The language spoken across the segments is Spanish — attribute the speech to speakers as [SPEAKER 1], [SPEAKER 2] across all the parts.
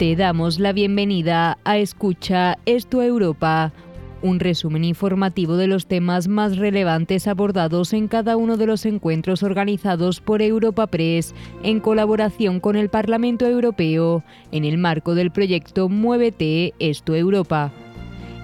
[SPEAKER 1] Te damos la bienvenida a Escucha Esto Europa, un resumen informativo de los temas más relevantes abordados en cada uno de los encuentros organizados por Europa Press en colaboración con el Parlamento Europeo en el marco del proyecto Muévete Esto Europa.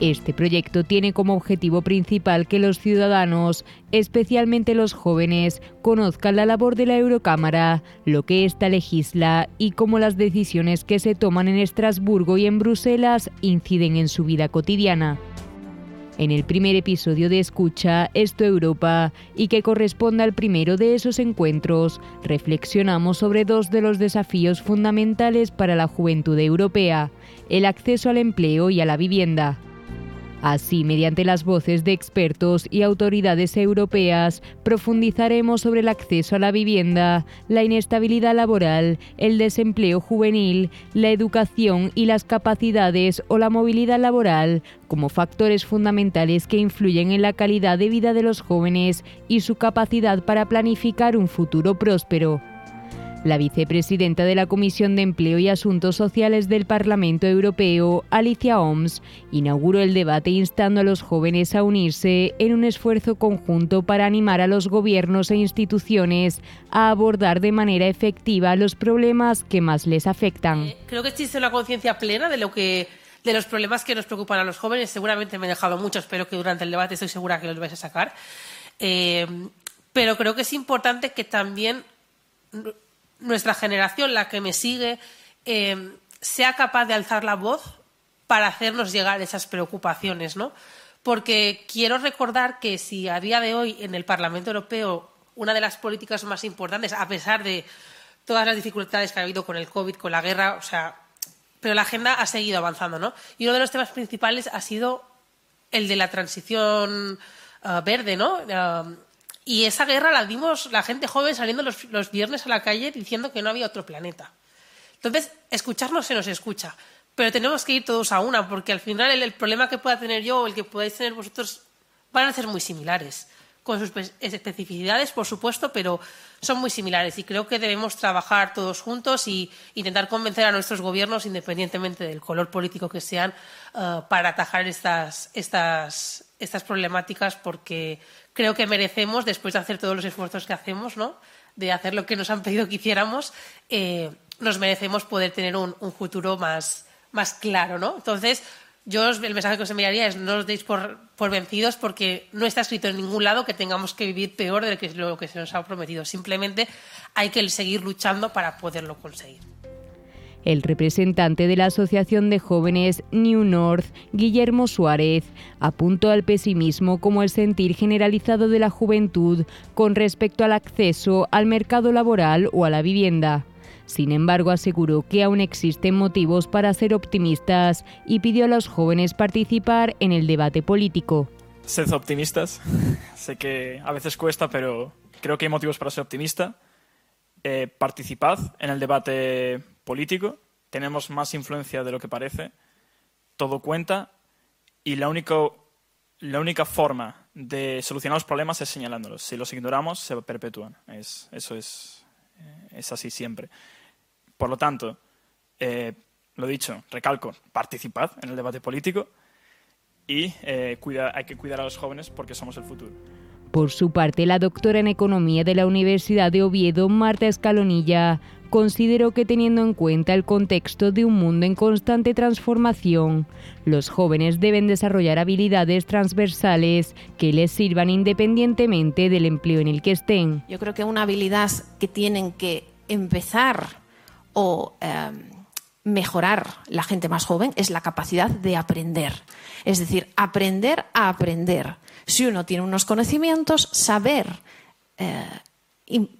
[SPEAKER 1] Este proyecto tiene como objetivo principal que los ciudadanos, especialmente los jóvenes, conozcan la labor de la Eurocámara, lo que ésta legisla y cómo las decisiones que se toman en Estrasburgo y en Bruselas inciden en su vida cotidiana. En el primer episodio de Escucha Esto Europa y que corresponde al primero de esos encuentros, reflexionamos sobre dos de los desafíos fundamentales para la juventud europea, el acceso al empleo y a la vivienda. Así, mediante las voces de expertos y autoridades europeas, profundizaremos sobre el acceso a la vivienda, la inestabilidad laboral, el desempleo juvenil, la educación y las capacidades o la movilidad laboral como factores fundamentales que influyen en la calidad de vida de los jóvenes y su capacidad para planificar un futuro próspero. La vicepresidenta de la Comisión de Empleo y Asuntos Sociales del Parlamento Europeo, Alicia Oms, inauguró el debate instando a los jóvenes a unirse en un esfuerzo conjunto para animar a los gobiernos e instituciones a abordar de manera efectiva los problemas que más les afectan.
[SPEAKER 2] Eh, creo que existe una conciencia plena de lo que de los problemas que nos preocupan a los jóvenes. Seguramente me he dejado muchos, pero que durante el debate estoy segura que los vais a sacar. Eh, pero creo que es importante que también nuestra generación, la que me sigue, eh, sea capaz de alzar la voz para hacernos llegar esas preocupaciones, ¿no? Porque quiero recordar que si a día de hoy en el Parlamento Europeo una de las políticas más importantes, a pesar de todas las dificultades que ha habido con el COVID, con la guerra, o sea, pero la agenda ha seguido avanzando, ¿no? Y uno de los temas principales ha sido el de la transición eh, verde, ¿no? Eh, y esa guerra la vimos la gente joven saliendo los, viernes a la calle diciendo que no había otro planeta. Entonces, escucharnos se nos escucha, pero tenemos que ir todos a una, porque al final el, problema que pueda tener yo o el que podáis tener vosotros van a ser muy similares, con sus especificidades, por supuesto, pero son muy similares y creo que debemos trabajar todos juntos y intentar convencer a nuestros gobiernos, independientemente del color político que sean, eh, para atajar estas, estas, estas problemáticas, porque creo que merecemos, después de hacer todos los esfuerzos que hacemos, ¿no? de hacer lo que nos han pedido que hiciéramos, eh, nos merecemos poder tener un, futuro más, más claro. ¿no? Entonces, yo el mensaje que os enviaría es no os deis por, por, vencidos porque no está escrito en ningún lado que tengamos que vivir peor de lo que, lo que se nos ha prometido. Simplemente hay que seguir luchando para poderlo conseguir.
[SPEAKER 1] El representante de la Asociación de Jóvenes New North, Guillermo Suárez, apuntó al pesimismo como el sentir generalizado de la juventud con respecto al acceso al mercado laboral o a la vivienda. Sin embargo, aseguró que aún existen motivos para ser optimistas y pidió a los jóvenes participar en el debate político.
[SPEAKER 3] Sed optimistas. sé que a veces cuesta, pero creo que hay motivos para ser optimista. Eh, participad en el debate político, tenemos más influencia de lo que parece, todo cuenta y la, único, la única forma de solucionar los problemas es señalándolos. Si los ignoramos, se perpetúan. Es, eso es, eh, es así siempre. Por lo tanto, eh, lo dicho, recalco, participad en el debate político y eh, cuida, hay que cuidar a los jóvenes porque somos el futuro.
[SPEAKER 1] Por su parte, la doctora en Economía de la Universidad de Oviedo, Marta Escalonilla, consideró que teniendo en cuenta el contexto de un mundo en constante transformación, los jóvenes deben desarrollar habilidades transversales que les sirvan independientemente del empleo en el que estén.
[SPEAKER 4] Yo creo que una habilidad que tienen que empezar o em, mejorar la gente más joven es la capacidad de aprender. Es decir, aprender a aprender. Si uno tiene unos conocimientos, saber eh,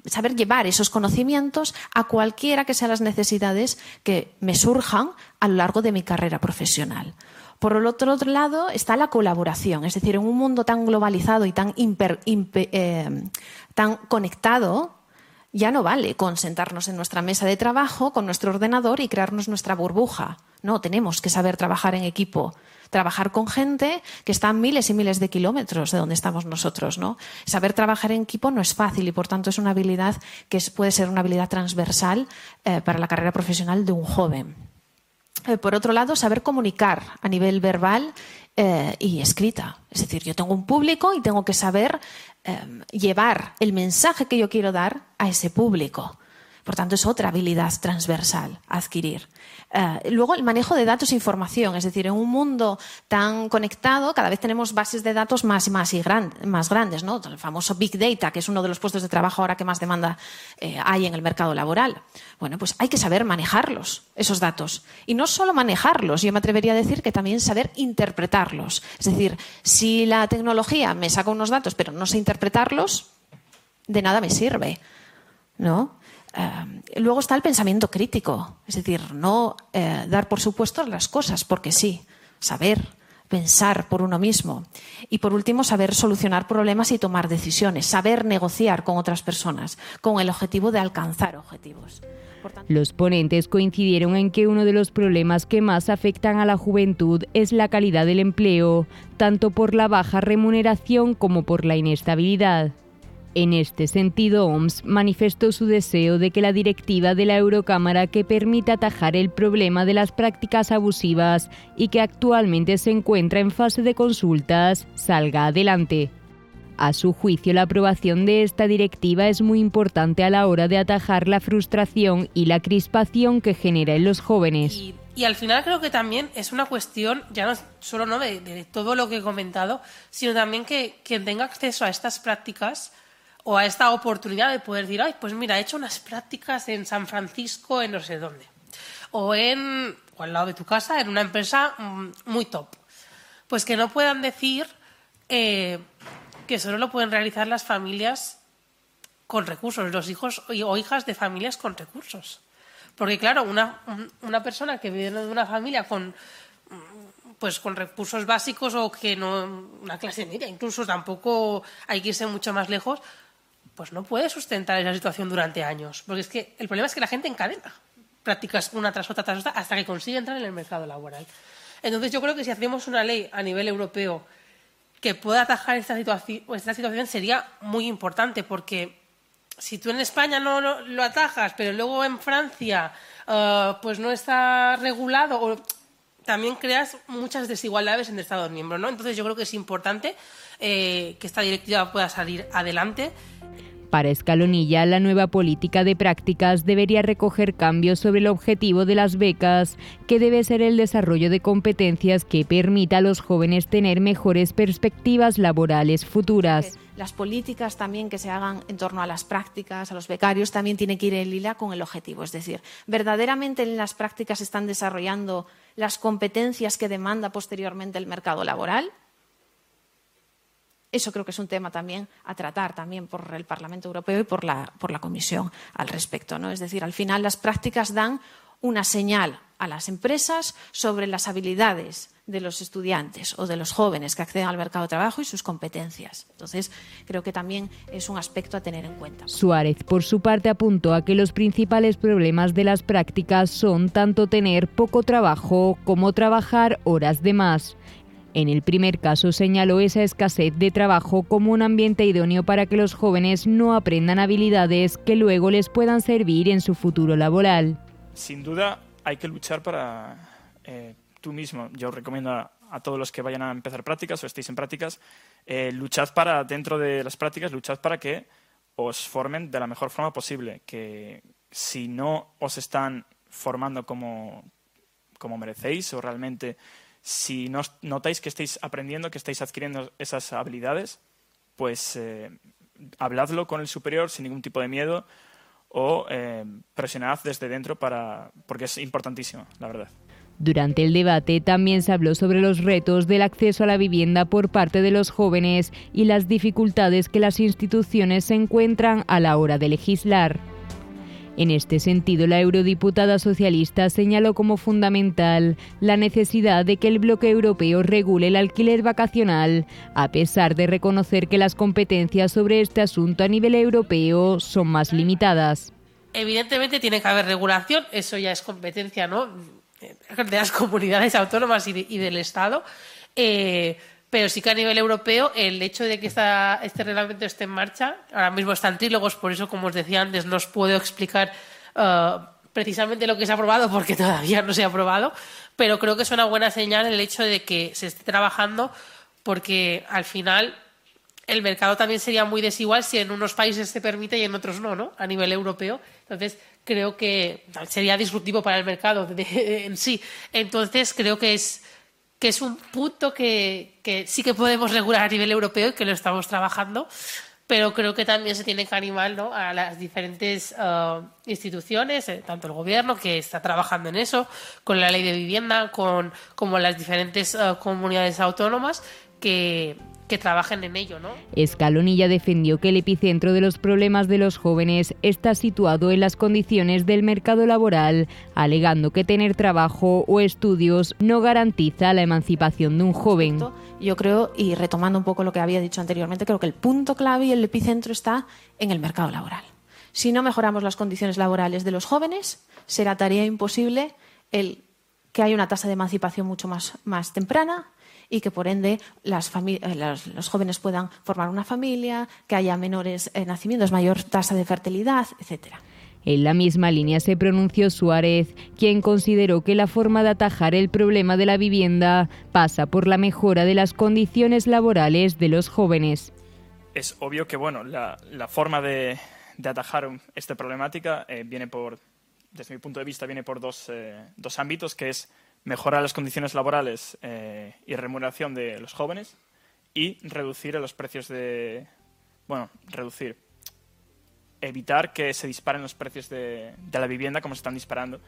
[SPEAKER 4] saber llevar esos conocimientos a cualquiera que sean las necesidades que me surjan a lo largo de mi carrera profesional. Por el otro lado está la colaboración, es decir, en un mundo tan globalizado y tan, eh, tan conectado, ya no vale con sentarnos en nuestra mesa de trabajo con nuestro ordenador y crearnos nuestra burbuja. No, tenemos que saber trabajar en equipo, trabajar con gente que está a miles y miles de kilómetros de donde estamos nosotros. ¿no? Saber trabajar en equipo no es fácil y por tanto es una habilidad que puede ser una habilidad transversal eh, para la carrera profesional de un joven. eh, por otro lado, saber comunicar a nivel verbal eh, y escrita. Es decir, yo tengo un público y tengo que saber em, llevar el mensaje que yo quiero dar a ese público. Por tanto, es otra habilidad transversal adquirir. Eh, luego, el manejo de datos e información. Es decir, en un mundo tan conectado, cada vez tenemos bases de datos más y más, y más grandes. ¿no? El famoso Big Data, que es uno de los puestos de trabajo ahora que más demanda eh, hay en el mercado laboral. Bueno, pues hay que saber manejarlos, esos datos. Y no solo manejarlos, yo me atrevería a decir que también saber interpretarlos. Es decir, si la tecnología me saca unos datos, pero no sé interpretarlos, de nada me sirve. ¿No? Eh, luego está el pensamiento crítico, es decir, no eh, dar por supuesto las cosas porque sí, saber pensar por uno mismo. Y por último, saber solucionar problemas y tomar decisiones, saber negociar con otras personas con el objetivo de alcanzar objetivos.
[SPEAKER 1] Los ponentes coincidieron en que uno de los problemas que más afectan a la juventud es la calidad del empleo, tanto por la baja remuneración como por la inestabilidad. En este sentido, OMS manifestó su deseo de que la directiva de la Eurocámara que permite atajar el problema de las prácticas abusivas y que actualmente se encuentra en fase de consultas salga adelante. A su juicio, la aprobación de esta directiva es muy importante a la hora de atajar la frustración y la crispación que genera en los jóvenes.
[SPEAKER 2] Y, al final creo que también es una cuestión, ya no solo ¿no? De, todo lo que he comentado, sino también que quien tenga acceso a estas prácticas o a esta oportunidad de poder decir, ay, pues mira, he hecho unas prácticas en San Francisco, en no sé dónde, o en, o al lado de tu casa, en una empresa mm, muy top. Pues que no puedan decir eh, que solo lo pueden realizar las familias con recursos, los hijos o hijas de familias con recursos. Porque claro, una, una persona que viene de una familia con pues con recursos básicos o que no una clase media, incluso tampoco hay que irse mucho más lejos, pues no puede sustentar esa situación durante años. Porque es que el problema es que la gente encadena prácticas una tras otra tras otra hasta que consigue entrar en el mercado laboral. Entonces yo creo que si hacemos una ley a nivel europeo que pueda atajar esta situación, esta situación sería muy importante porque si tú en España no lo, atajas, pero luego en Francia eh, pues no está regulado, o también creas muchas desigualdades en el Estado miembro. ¿no? Entonces yo creo que es importante eh, que esta directiva pueda salir adelante
[SPEAKER 1] para Escalonilla, la nueva política de prácticas debería recoger cambios sobre el objetivo de las becas, que debe ser el desarrollo de competencias que permita a los jóvenes tener mejores perspectivas laborales futuras.
[SPEAKER 4] Las políticas también que se hagan en torno a las prácticas, a los becarios, también tienen que ir en lila con el objetivo. Es decir, ¿verdaderamente en las prácticas están desarrollando las competencias que demanda posteriormente el mercado laboral? Eso creo que es un tema también a tratar también por el Parlamento Europeo y por la, por la Comisión al respecto. ¿no? Es decir, al final las prácticas dan una señal a las empresas sobre las habilidades de los estudiantes o de los jóvenes que acceden al mercado de trabajo y sus competencias. Entonces, creo que también es un aspecto a tener en cuenta.
[SPEAKER 1] Suárez, por su parte, apuntó a que los principales problemas de las prácticas son tanto tener poco trabajo como trabajar horas de más. En el primer caso señaló esa escasez de trabajo como un ambiente idóneo para que los jóvenes no aprendan habilidades que luego les puedan servir en su futuro laboral.
[SPEAKER 3] Sin duda hay que luchar para eh, tú mismo. Yo recomiendo a, todos los que vayan a empezar prácticas o estéis en prácticas, eh, luchad para, dentro de las prácticas, luchad para que os formen de la mejor forma posible. Que si no os están formando como, como merecéis o realmente si no, notáis que estáis aprendiendo, que estáis adquiriendo esas habilidades, pues eh, habladlo con el superior sin ningún tipo de miedo o eh, presionad desde dentro para, porque es importantísimo, la verdad.
[SPEAKER 1] Durante el debate también se habló sobre los retos del acceso a la vivienda por parte de los jóvenes y las dificultades que las instituciones se encuentran a la hora de legislar. En este sentido, la eurodiputada socialista señaló como fundamental la necesidad de que el bloque europeo regule el alquiler vacacional, a pesar de reconocer que las competencias sobre este asunto a nivel europeo son más limitadas.
[SPEAKER 2] Evidentemente tiene que haber regulación, eso ya es competencia ¿no? de las comunidades autónomas y, del Estado. Eh, pero sí que a nivel europeo el hecho de que este reglamento esté en marcha, ahora mismo están trílogos, por eso, como os decía antes, no os puedo explicar uh, precisamente lo que se ha aprobado porque todavía no se ha aprobado, pero creo que es una buena señal el hecho de que se esté trabajando porque al final el mercado también sería muy desigual si en unos países se permite y en otros no, ¿no? A nivel europeo. Entonces, creo que sería disruptivo para el mercado en sí. Entonces, creo que es, que es un punto que, sí que podemos regular a nivel europeo y que lo estamos trabajando pero creo que también se tiene que animar ¿no? a las diferentes uh, instituciones, eh, tanto el gobierno que está trabajando en eso, con la ley de vivienda, con como las diferentes uh, comunidades autónomas que, que trabajen en ello, ¿no?
[SPEAKER 1] Escalonilla defendió que el epicentro de los problemas de los jóvenes está situado en las condiciones del mercado laboral, alegando que tener trabajo o estudios no garantiza la emancipación de un joven.
[SPEAKER 4] Yo creo, y retomando un poco lo que había dicho anteriormente, creo que el punto clave y el epicentro está en el mercado laboral. Si no mejoramos las condiciones laborales de los jóvenes, será tarea imposible el que haya una tasa de emancipación mucho más, más temprana, y que por ende las eh, los, jóvenes puedan formar una familia, que haya menores eh, nacimientos, mayor tasa de fertilidad, etcétera.
[SPEAKER 1] En la misma línea se pronunció Suárez, quien consideró que la forma de atajar el problema de la vivienda pasa por la mejora de las condiciones laborales de los jóvenes.
[SPEAKER 3] Es obvio que bueno, la, forma de, atajar esta problemática eh, viene por, desde mi punto de vista, viene por dos, dos ámbitos, que es mejorar las condiciones laborales eh, y remuneración de los jóvenes y reducir los precios de... Bueno, reducir. Evitar que se disparen los precios de, la vivienda como se están disparando.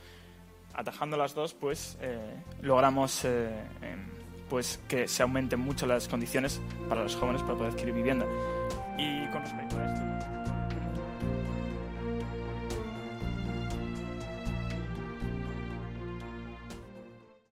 [SPEAKER 3] Atajando las dos, pues eh, logramos eh, em, pues que se aumenten mucho las condiciones para los jóvenes para poder adquirir vivienda. Y con respecto a esto...